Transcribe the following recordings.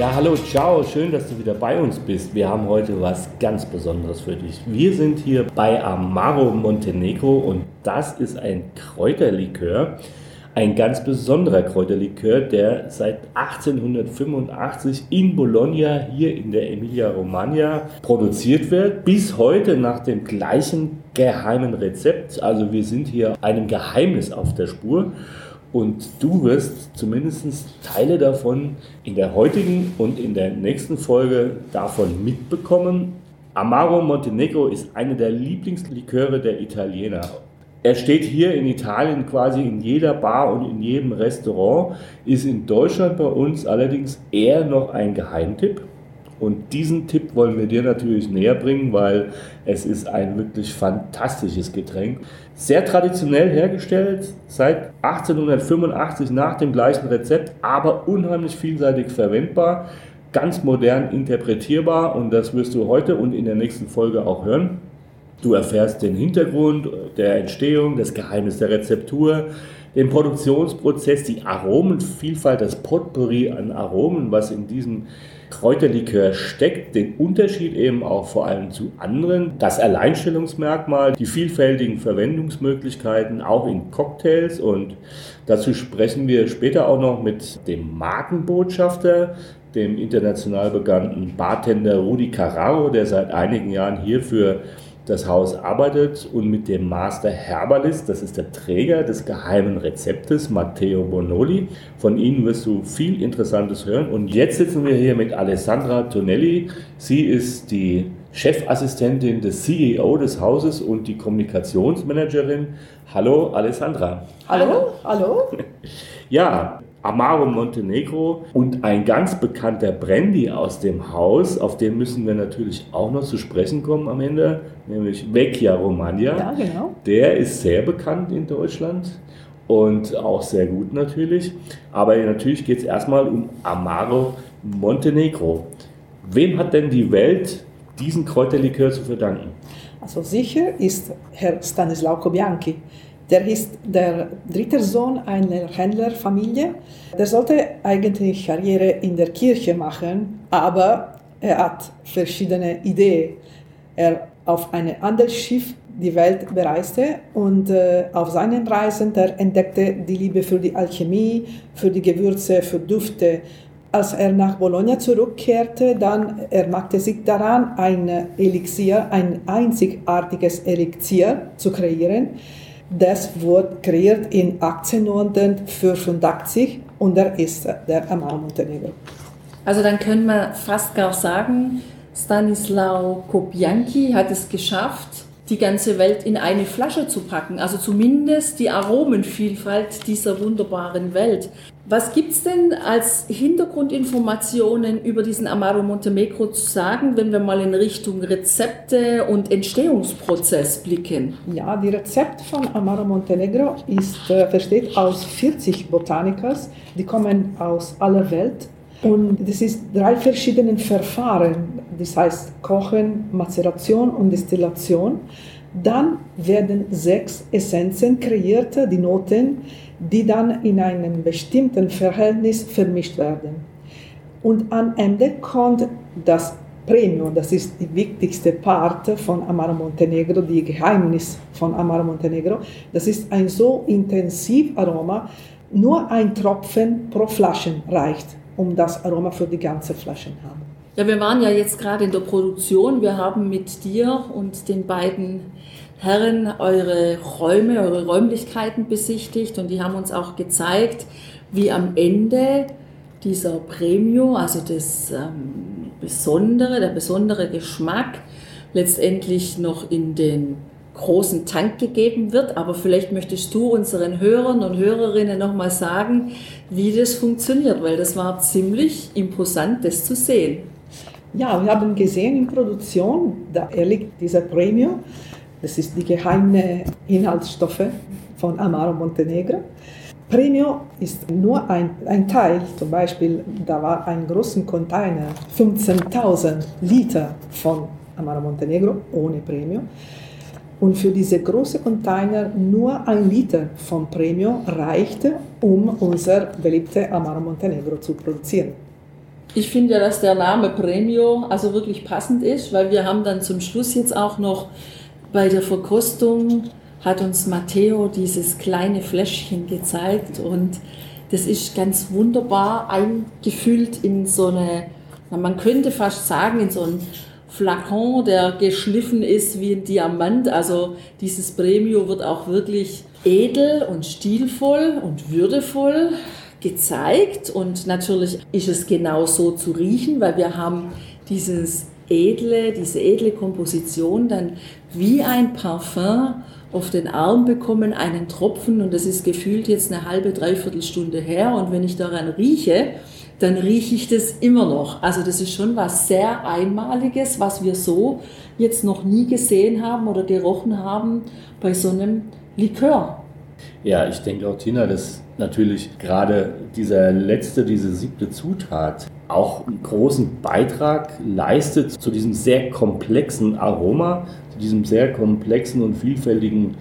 Ja, hallo, ciao, schön, dass du wieder bei uns bist. Wir haben heute was ganz Besonderes für dich. Wir sind hier bei Amaro Montenegro und das ist ein Kräuterlikör, ein ganz besonderer Kräuterlikör, der seit 1885 in Bologna hier in der Emilia-Romagna produziert wird, bis heute nach dem gleichen geheimen Rezept. Also wir sind hier einem Geheimnis auf der Spur. Und du wirst zumindest Teile davon in der heutigen und in der nächsten Folge davon mitbekommen. Amaro Montenegro ist eine der Lieblingsliköre der Italiener. Er steht hier in Italien quasi in jeder Bar und in jedem Restaurant, ist in Deutschland bei uns allerdings eher noch ein Geheimtipp. Und diesen Tipp wollen wir dir natürlich näher bringen, weil es ist ein wirklich fantastisches Getränk. Sehr traditionell hergestellt, seit 1885 nach dem gleichen Rezept, aber unheimlich vielseitig verwendbar, ganz modern interpretierbar und das wirst du heute und in der nächsten Folge auch hören. Du erfährst den Hintergrund der Entstehung, das Geheimnis der Rezeptur, den Produktionsprozess, die Aromenvielfalt, das Potpourri an Aromen, was in diesem Kräuterlikör steckt, den Unterschied eben auch vor allem zu anderen, das Alleinstellungsmerkmal, die vielfältigen Verwendungsmöglichkeiten auch in Cocktails. Und dazu sprechen wir später auch noch mit dem Markenbotschafter, dem international bekannten Bartender Rudi Carraro, der seit einigen Jahren hier für das Haus arbeitet und mit dem Master Herbalist, das ist der Träger des geheimen Rezeptes, Matteo Bonoli. Von Ihnen wirst du viel Interessantes hören. Und jetzt sitzen wir hier mit Alessandra Tonelli. Sie ist die Chefassistentin des CEO des Hauses und die Kommunikationsmanagerin. Hallo Alessandra. Hallo, hallo. Ja, Amaro Montenegro und ein ganz bekannter Brandy aus dem Haus, auf den müssen wir natürlich auch noch zu sprechen kommen am Ende, nämlich Vecchia Romagna. Ja, genau. Der ist sehr bekannt in Deutschland und auch sehr gut natürlich. Aber natürlich geht es erstmal um Amaro Montenegro. Wem hat denn die Welt diesen Kräuterlikör zu verdanken? Also sicher ist Herr Stanislao Bianchi. Der ist der dritte Sohn einer Händlerfamilie. Der sollte eigentlich Karriere in der Kirche machen, aber er hat verschiedene Ideen. Er auf einem Handelsschiff die Welt bereiste und äh, auf seinen Reisen der entdeckte die Liebe für die Alchemie, für die Gewürze, für Düfte. Als er nach Bologna zurückkehrte, dann er machte sich daran, ein Elixier, ein einzigartiges Elixier zu kreieren das wurde kreiert in 1885 und er ist der Amaro Montenegro. Also dann können wir fast gar sagen, Stanislao Kobianki hat es geschafft, die ganze Welt in eine Flasche zu packen. Also zumindest die Aromenvielfalt dieser wunderbaren Welt. Was gibt es denn als Hintergrundinformationen über diesen Amaro Montemegro zu sagen, wenn wir mal in Richtung Rezepte und Entstehungsprozess blicken? Ja, die Rezept von Amaro Montenegro ist, äh, besteht aus 40 Botanikers, die kommen aus aller Welt. Und das ist drei verschiedene Verfahren, das heißt Kochen, Mazeration und Destillation. Dann werden sechs Essenzen kreiert, die Noten, die dann in einem bestimmten Verhältnis vermischt werden. Und am Ende kommt das Premium, das ist die wichtigste Part von Amaro Montenegro, die Geheimnis von Amaro Montenegro. Das ist ein so intensiv Aroma, nur ein Tropfen pro Flasche reicht um das Aroma für die ganze Flasche haben. Ja, wir waren ja jetzt gerade in der Produktion. Wir haben mit dir und den beiden Herren eure Räume, eure Räumlichkeiten besichtigt und die haben uns auch gezeigt, wie am Ende dieser Premio, also das ähm, Besondere, der besondere Geschmack, letztendlich noch in den großen Tank gegeben wird. Aber vielleicht möchtest du unseren Hörern und Hörerinnen nochmal sagen, wie das funktioniert, weil das war ziemlich imposant, das zu sehen. Ja, wir haben gesehen in Produktion, da liegt dieser Premio. Das ist die geheime Inhaltsstoffe von Amaro Montenegro. Premio ist nur ein, ein Teil, zum Beispiel, da war ein großer Container, 15.000 Liter von Amaro Montenegro ohne Premio. Und für diese großen Container nur ein Liter von Premio reichte, um unser beliebtes Amaro Montenegro zu produzieren. Ich finde ja, dass der Name Premio also wirklich passend ist, weil wir haben dann zum Schluss jetzt auch noch bei der Verkostung hat uns Matteo dieses kleine Fläschchen gezeigt und das ist ganz wunderbar eingefüllt in so eine, man könnte fast sagen, in so ein Flakon, der geschliffen ist wie ein Diamant. Also dieses Premio wird auch wirklich edel und stilvoll und würdevoll gezeigt und natürlich ist es genau so zu riechen, weil wir haben dieses edle, diese edle Komposition dann wie ein Parfum auf den Arm bekommen, einen Tropfen und das ist gefühlt jetzt eine halbe, dreiviertel Stunde her und wenn ich daran rieche, dann rieche ich das immer noch. Also das ist schon was sehr Einmaliges, was wir so jetzt noch nie gesehen haben oder gerochen haben bei so einem Likör. Ja, ich denke auch, Tina, dass natürlich gerade dieser letzte, diese siebte Zutat auch einen großen Beitrag leistet zu diesem sehr komplexen Aroma, zu diesem sehr komplexen und vielfältigen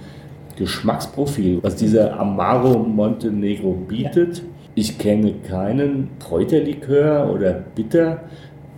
Geschmacksprofil, was dieser Amaro Montenegro bietet. Ich kenne keinen Kräuterlikör oder Bitter,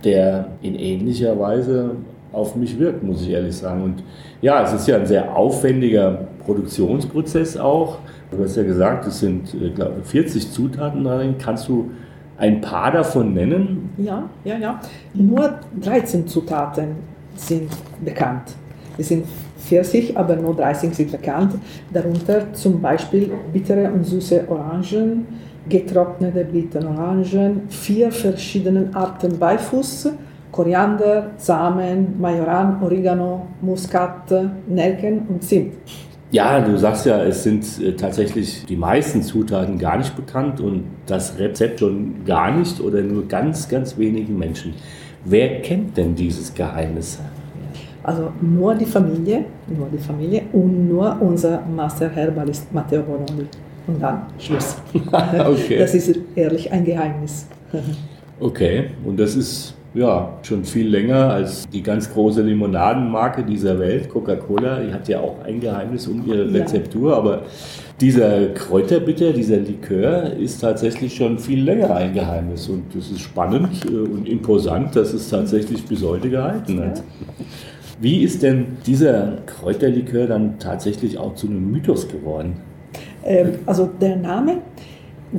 der in ähnlicher Weise auf mich wirkt, muss ich ehrlich sagen. Und ja, es ist ja ein sehr aufwendiger Produktionsprozess auch. Du hast ja gesagt, es sind, äh, glaube 40 Zutaten darin. Kannst du ein paar davon nennen? Ja, ja, ja. Nur 13 Zutaten sind bekannt. Es sind 40, aber nur 30 sind bekannt. Darunter zum Beispiel bittere und süße Orangen, getrocknete bittere Orangen, vier verschiedene Arten Beifuß, Koriander, Samen, Majoran, Oregano, Muskat, Nelken und Zimt. Ja, du sagst ja, es sind äh, tatsächlich die meisten Zutaten gar nicht bekannt und das Rezept schon gar nicht oder nur ganz, ganz wenigen Menschen. Wer kennt denn dieses Geheimnis? Also nur die Familie, nur die Familie und nur unser Master Herbalist Matteo Bonolli. Und dann Schluss. okay. Das ist ehrlich ein Geheimnis. okay, und das ist ja, schon viel länger als die ganz große Limonadenmarke dieser Welt, Coca-Cola. Die hat ja auch ein Geheimnis um ihre Rezeptur, ja. aber dieser Kräuterbitter, dieser Likör ist tatsächlich schon viel länger ein Geheimnis und das ist spannend äh, und imposant, dass es tatsächlich bis heute gehalten hat. Wie ist denn dieser Kräuterlikör dann tatsächlich auch zu einem Mythos geworden? Ähm, also der Name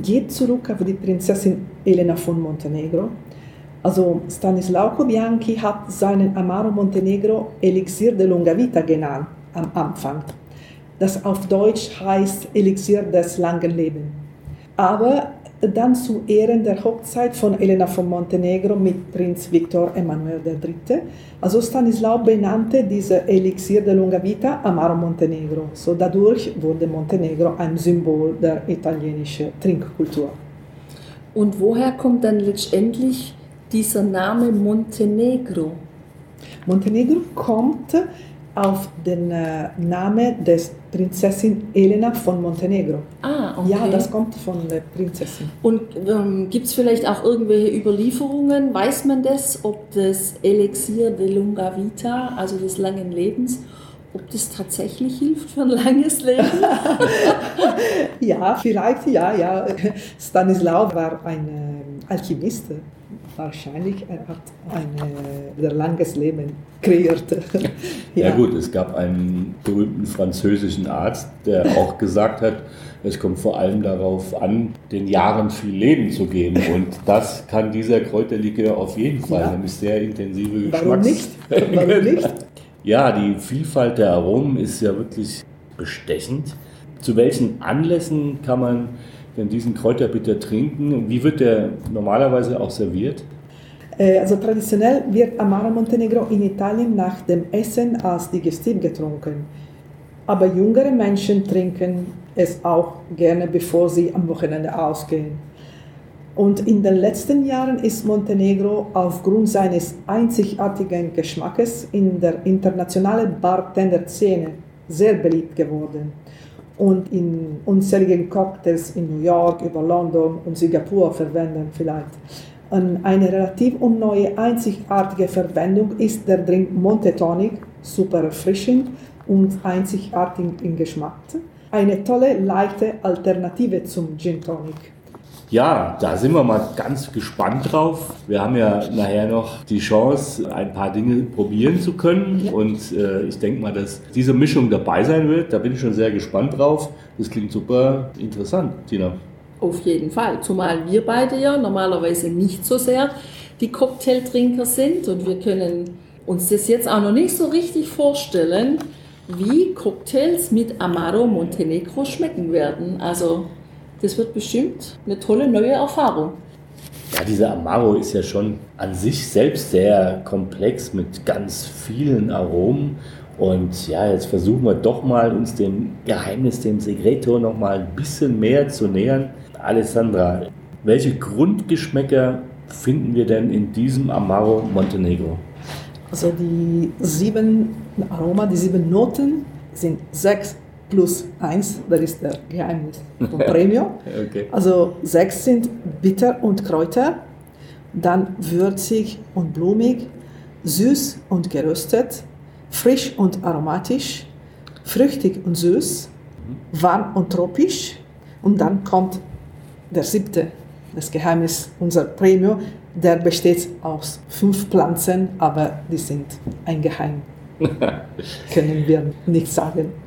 geht zurück auf die Prinzessin Elena von Montenegro, also Stanislao Bianchi hat seinen Amaro Montenegro Elixier de Lunga Vita genannt am Anfang, das auf Deutsch heißt Elixier des langen Lebens. Aber dann zu Ehren der Hochzeit von Elena von Montenegro mit Prinz Victor Emanuel III. Also Stanislao benannte diese Elixier de Lunga Vita Amaro Montenegro. So dadurch wurde Montenegro ein Symbol der italienischen Trinkkultur. Und woher kommt dann letztendlich dieser Name Montenegro? Montenegro kommt auf den äh, Namen des Prinzessin Elena von Montenegro. Ah, okay. Ja, das kommt von der Prinzessin. Und ähm, gibt es vielleicht auch irgendwelche Überlieferungen? Weiß man das, ob das Elixier de Lunga Vita, also des langen Lebens, ob das tatsächlich hilft für ein langes Leben? ja, vielleicht ja, ja. Stanislaw war ein äh, Alchemist wahrscheinlich er hat ein äh, langes Leben kreiert. ja. ja. gut, es gab einen berühmten französischen Arzt, der auch gesagt hat, es kommt vor allem darauf an, den Jahren viel Leben zu geben. Und das kann dieser Kräuterlikör auf jeden Fall, ja. nämlich sehr intensive Geschmacks... Warum nicht? Warum nicht? ja, die Vielfalt der Aromen ist ja wirklich bestechend. Zu welchen Anlässen kann man denn diesen Kräuterbitter trinken? Wie wird der normalerweise auch serviert? Äh, also traditionell wird Amaro Montenegro in Italien nach dem Essen als Digestiv getrunken. Aber jüngere Menschen trinken es auch gerne, bevor sie am Wochenende ausgehen. Und in den letzten Jahren ist Montenegro aufgrund seines einzigartigen Geschmackes in der internationalen Bartender-Szene sehr beliebt geworden. Und in unzähligen Cocktails in New York, über London und Singapur verwenden vielleicht. Eine relativ und neue einzigartige Verwendung ist der Drink Monte Tonic, super erfrischend und einzigartig im Geschmack. Eine tolle, leichte Alternative zum Gin Tonic. Ja, da sind wir mal ganz gespannt drauf. Wir haben ja nachher noch die Chance, ein paar Dinge probieren zu können. Und äh, ich denke mal, dass diese Mischung dabei sein wird. Da bin ich schon sehr gespannt drauf. Das klingt super interessant, Tina. Auf jeden Fall. Zumal wir beide ja normalerweise nicht so sehr die Cocktailtrinker sind. Und wir können uns das jetzt auch noch nicht so richtig vorstellen, wie Cocktails mit Amaro Montenegro schmecken werden. Also das wird bestimmt eine tolle neue Erfahrung. Ja, dieser Amaro ist ja schon an sich selbst sehr komplex mit ganz vielen Aromen. Und ja, jetzt versuchen wir doch mal uns dem Geheimnis, dem Segreto noch mal ein bisschen mehr zu nähern. Alessandra, welche Grundgeschmäcker finden wir denn in diesem Amaro Montenegro? Also die sieben Aroma, die sieben Noten sind sechs plus 1, das ist der Geheimnis von Premium. okay. Also 6 sind bitter und Kräuter, dann würzig und blumig, süß und geröstet, frisch und aromatisch, früchtig und süß, warm und tropisch und dann kommt der siebte, das Geheimnis unser Premium, der besteht aus fünf Pflanzen, aber die sind ein Geheim. Können wir nicht sagen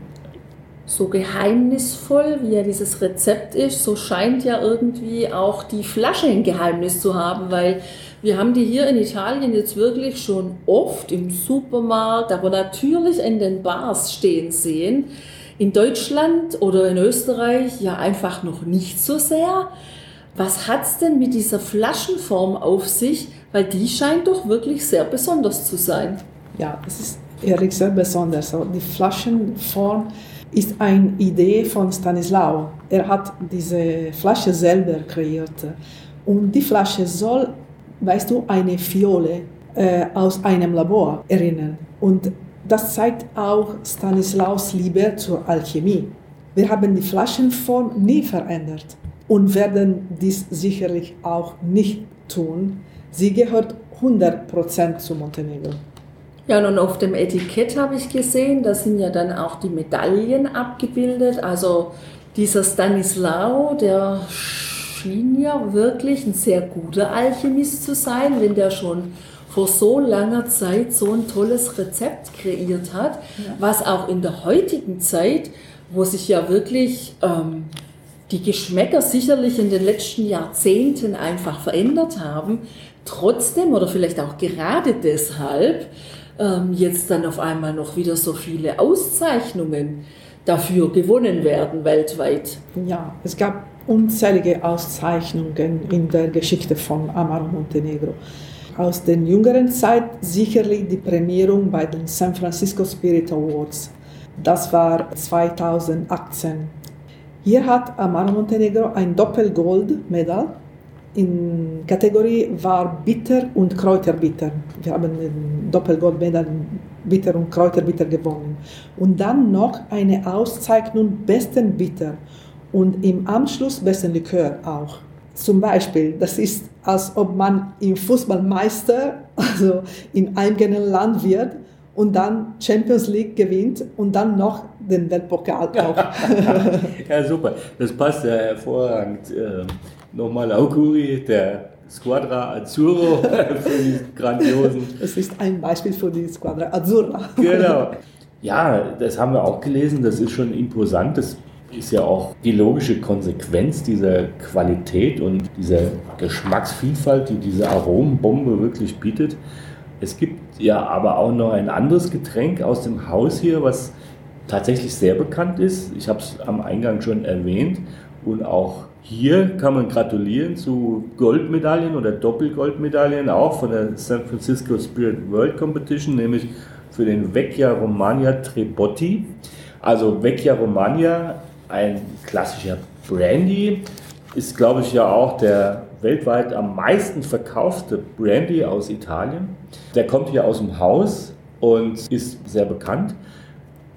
so geheimnisvoll, wie ja dieses Rezept ist, so scheint ja irgendwie auch die Flasche ein Geheimnis zu haben, weil wir haben die hier in Italien jetzt wirklich schon oft im Supermarkt, aber natürlich in den Bars stehen sehen. In Deutschland oder in Österreich ja einfach noch nicht so sehr. Was hat es denn mit dieser Flaschenform auf sich? Weil die scheint doch wirklich sehr besonders zu sein. Ja, es ist ehrlich sehr besonders. Die Flaschenform ist eine Idee von Stanislau. Er hat diese Flasche selber kreiert. Und die Flasche soll, weißt du, eine Fiole äh, aus einem Labor erinnern. Und das zeigt auch Stanislaus Liebe zur Alchemie. Wir haben die Flaschenform nie verändert und werden dies sicherlich auch nicht tun. Sie gehört 100% zu Montenegro. Ja, und auf dem Etikett habe ich gesehen, da sind ja dann auch die Medaillen abgebildet. Also dieser Stanislao, der schien ja wirklich ein sehr guter Alchemist zu sein, wenn der schon vor so langer Zeit so ein tolles Rezept kreiert hat, ja. was auch in der heutigen Zeit, wo sich ja wirklich ähm, die Geschmäcker sicherlich in den letzten Jahrzehnten einfach verändert haben, trotzdem oder vielleicht auch gerade deshalb ähm, jetzt dann auf einmal noch wieder so viele Auszeichnungen dafür gewonnen werden weltweit. Ja, es gab unzählige Auszeichnungen in der Geschichte von Amaro Montenegro. Aus der jüngeren Zeit sicherlich die Prämierung bei den San Francisco Spirit Awards. Das war 2018. Hier hat Amaro Montenegro ein Doppelgold-Medaille in Kategorie war Bitter und Kräuterbitter. Wir haben den Doppelgoldmedaille Bitter und Kräuterbitter gewonnen. Und dann noch eine Auszeichnung Besten Bitter und im Anschluss Besten Likör auch. Zum Beispiel, das ist, als ob man im Fußballmeister, also in einem Land wird und dann Champions League gewinnt und dann noch den Weltpokal auch. ja, super. Das passt ja hervorragend. Nochmal Auguri, der Squadra Azzurro für diesen grandiosen. Es ist ein Beispiel für die Squadra Azzurra. Genau. Ja, das haben wir auch gelesen, das ist schon imposant. Das ist ja auch die logische Konsequenz dieser Qualität und dieser Geschmacksvielfalt, die diese Aromenbombe wirklich bietet. Es gibt ja aber auch noch ein anderes Getränk aus dem Haus hier, was tatsächlich sehr bekannt ist. Ich habe es am Eingang schon erwähnt und auch hier kann man gratulieren zu Goldmedaillen oder Doppelgoldmedaillen, auch von der San Francisco Spirit World Competition, nämlich für den Vecchia Romagna Trebotti. Also Vecchia Romagna, ein klassischer Brandy, ist glaube ich ja auch der weltweit am meisten verkaufte Brandy aus Italien. Der kommt hier aus dem Haus und ist sehr bekannt.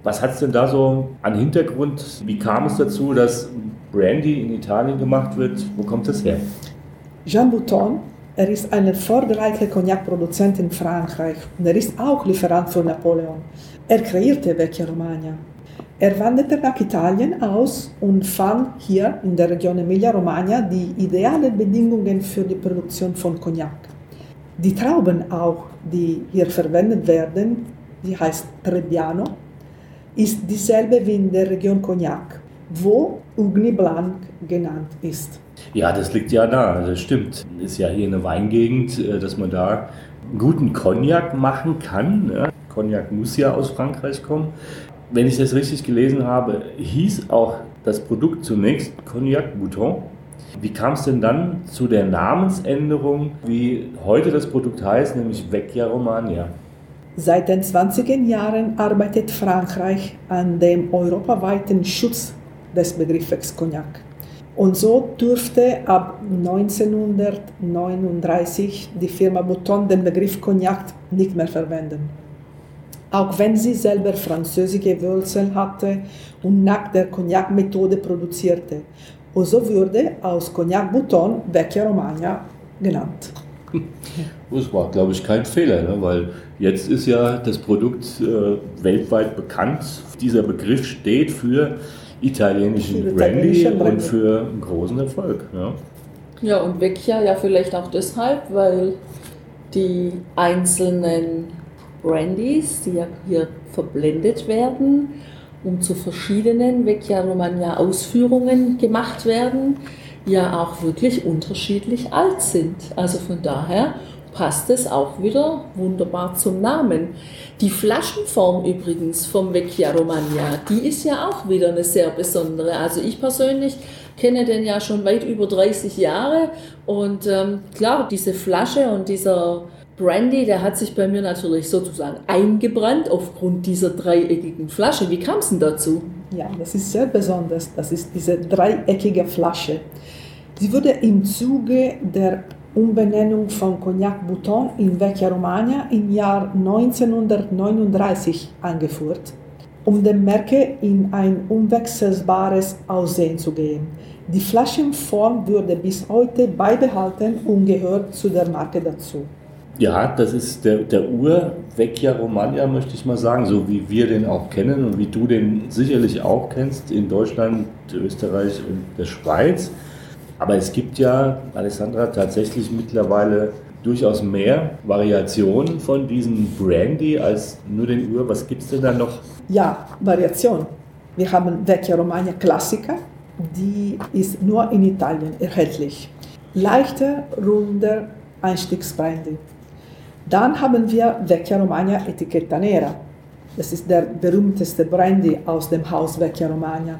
Was hat es denn da so an Hintergrund? Wie kam es dazu, dass Brandy in Italien gemacht wird? Wo kommt das her? Jean Bouton, er ist ein erfolgreicher Cognac-Produzent in Frankreich und er ist auch Lieferant für Napoleon. Er kreierte Vecchia Romagna. Er wanderte nach Italien aus und fand hier in der Region Emilia-Romagna die idealen Bedingungen für die Produktion von Cognac. Die Trauben auch, die hier verwendet werden, die heißt Trebbiano, ist dieselbe wie in der Region Cognac, wo Ugni Blanc genannt ist. Ja, das liegt ja da, das stimmt. Ist ja hier eine Weingegend, äh, dass man da guten Cognac machen kann. Cognac muss ja aus Frankreich kommen wenn ich das richtig gelesen habe, hieß auch das Produkt zunächst Cognac Bouton. Wie kam es denn dann zu der Namensänderung, wie heute das Produkt heißt, nämlich Vecchia Romagna? Seit den 20er Jahren arbeitet Frankreich an dem europaweiten Schutz des Begriffes Cognac. Und so durfte ab 1939 die Firma Bouton den Begriff Cognac nicht mehr verwenden auch wenn sie selber französische Wurzeln hatte und nach der Cognac-Methode produzierte. Und so wurde aus Cognac Bouton Vecchia Romagna genannt. Das war, glaube ich, kein Fehler, ne? weil jetzt ist ja das Produkt äh, weltweit bekannt. Dieser Begriff steht für italienischen Brandy und für einen großen Erfolg. Ja. ja, und Vecchia ja vielleicht auch deshalb, weil die einzelnen Brandys, die ja hier verblendet werden und zu verschiedenen Vecchia Romagna Ausführungen gemacht werden, ja auch wirklich unterschiedlich alt sind. Also von daher passt es auch wieder wunderbar zum Namen. Die Flaschenform übrigens vom Vecchia Romagna, die ist ja auch wieder eine sehr besondere. Also ich persönlich kenne den ja schon weit über 30 Jahre und ähm, klar, diese Flasche und dieser Brandy, der hat sich bei mir natürlich sozusagen eingebrannt aufgrund dieser dreieckigen Flasche. Wie kam es denn dazu? Ja, das ist sehr besonders. Das ist diese dreieckige Flasche. Sie wurde im Zuge der Umbenennung von Cognac Bouton in Vecchia Romagna im Jahr 1939 angeführt, um dem Merke in ein unwechselbares Aussehen zu geben. Die Flaschenform wurde bis heute beibehalten und gehört zu der Marke dazu. Ja, das ist der, der Ur-Vecchia Romagna, möchte ich mal sagen, so wie wir den auch kennen und wie du den sicherlich auch kennst in Deutschland, Österreich und der Schweiz. Aber es gibt ja, Alessandra, tatsächlich mittlerweile durchaus mehr Variationen von diesem Brandy als nur den Ur. Was gibt es denn da noch? Ja, Variation. Wir haben Vecchia Romagna Klassiker, die ist nur in Italien erhältlich. Leichter, runder Einstiegsbrandy. Dann haben wir Vecchia Romagna Etichetta Nera. Das ist der berühmteste Brandy aus dem Haus Vecchia Romagna.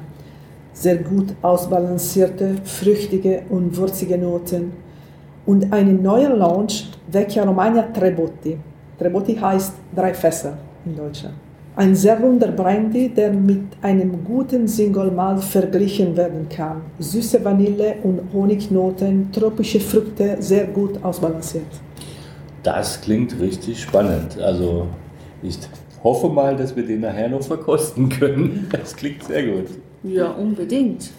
Sehr gut ausbalancierte, früchtige und würzige Noten. Und eine neue Launch, Vecchia Romagna Trebotti. Trebotti heißt drei Fässer in Deutschland. Ein sehr runder Brandy, der mit einem guten Single Malt verglichen werden kann. Süße Vanille und Honignoten, tropische Früchte, sehr gut ausbalanciert. Das klingt richtig spannend. Also ich hoffe mal, dass wir den nachher noch verkosten können. Das klingt sehr gut. Ja, unbedingt.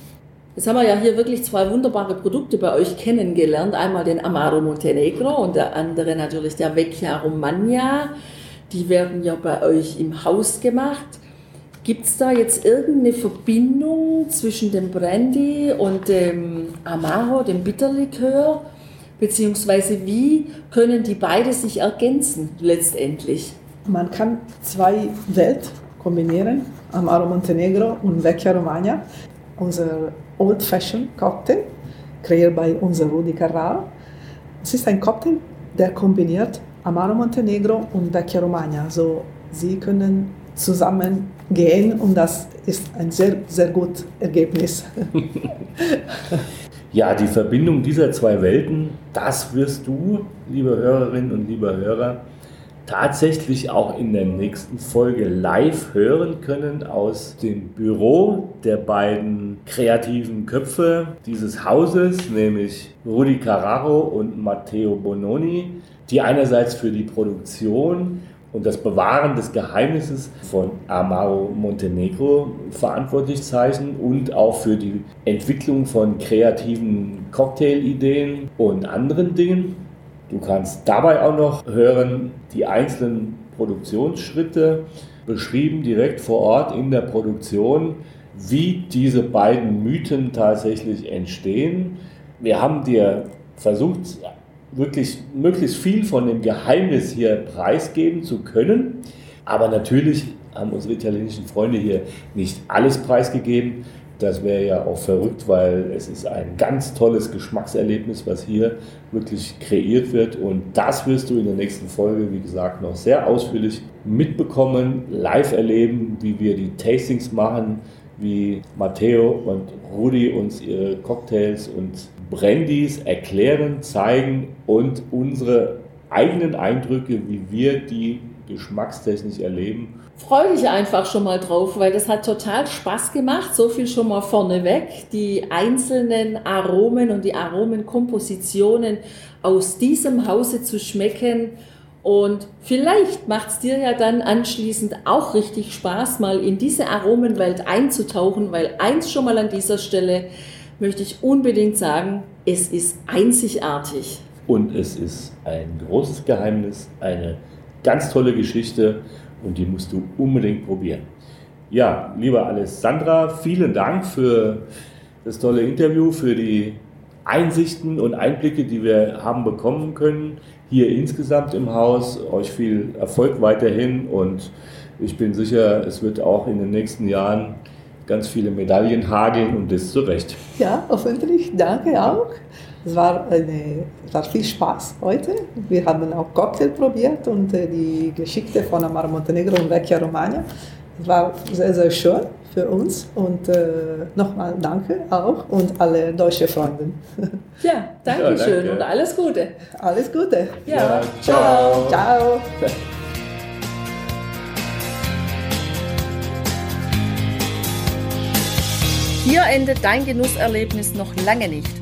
Jetzt haben wir ja hier wirklich zwei wunderbare Produkte bei euch kennengelernt. Einmal den Amaro Montenegro und der andere natürlich der Vecchia Romagna. Die werden ja bei euch im Haus gemacht. Gibt es da jetzt irgendeine Verbindung zwischen dem Brandy und dem Amaro, dem Bitterlikör? Beziehungsweise wie können die beide sich ergänzen letztendlich? Man kann zwei Welt kombinieren, Amaro Montenegro und Vecchia Romagna. Unser Old Fashioned Cocktail, kreiert bei unser Rudi Carrara. Es ist ein Cocktail, der kombiniert Amaro Montenegro und Vecchia Romagna. Also sie können zusammen gehen und das ist ein sehr, sehr gutes Ergebnis. Ja, die Verbindung dieser zwei Welten, das wirst du, liebe Hörerinnen und lieber Hörer, tatsächlich auch in der nächsten Folge live hören können aus dem Büro der beiden kreativen Köpfe dieses Hauses, nämlich Rudi Carraro und Matteo Bononi, die einerseits für die Produktion und das Bewahren des Geheimnisses von Amaro Montenegro verantwortlich zeichnen und auch für die Entwicklung von kreativen Cocktailideen und anderen Dingen. Du kannst dabei auch noch hören die einzelnen Produktionsschritte beschrieben direkt vor Ort in der Produktion, wie diese beiden Mythen tatsächlich entstehen. Wir haben dir versucht, wirklich möglichst viel von dem Geheimnis hier preisgeben zu können. Aber natürlich haben unsere italienischen Freunde hier nicht alles preisgegeben. Das wäre ja auch verrückt, weil es ist ein ganz tolles Geschmackserlebnis, was hier wirklich kreiert wird. Und das wirst du in der nächsten Folge, wie gesagt, noch sehr ausführlich mitbekommen, live erleben, wie wir die Tastings machen, wie Matteo und Rudi uns ihre Cocktails und Brandys erklären, zeigen und unsere eigenen Eindrücke, wie wir die geschmackstechnisch erleben. Freue dich einfach schon mal drauf, weil das hat total Spaß gemacht. So viel schon mal vorneweg. Die einzelnen Aromen und die Aromenkompositionen aus diesem Hause zu schmecken. Und vielleicht macht es dir ja dann anschließend auch richtig Spaß, mal in diese Aromenwelt einzutauchen, weil eins schon mal an dieser Stelle, möchte ich unbedingt sagen, es ist einzigartig. Und es ist ein großes Geheimnis, eine ganz tolle Geschichte und die musst du unbedingt probieren. Ja, lieber Alessandra, vielen Dank für das tolle Interview, für die Einsichten und Einblicke, die wir haben bekommen können hier insgesamt im Haus. Euch viel Erfolg weiterhin und ich bin sicher, es wird auch in den nächsten Jahren ganz viele Medaillen hageln und das zu Recht. Ja, hoffentlich. Danke auch. Es war, eine, es war viel Spaß heute. Wir haben auch Cocktail probiert und äh, die Geschichte von Amar Montenegro und Vecchia Romagna. Es war sehr, sehr schön für uns und äh, nochmal danke auch und alle deutsche Freunde. Ja, danke ja, schön danke. und alles Gute. Alles Gute. Ja, ja ciao. Ciao. Hier endet dein Genusserlebnis noch lange nicht.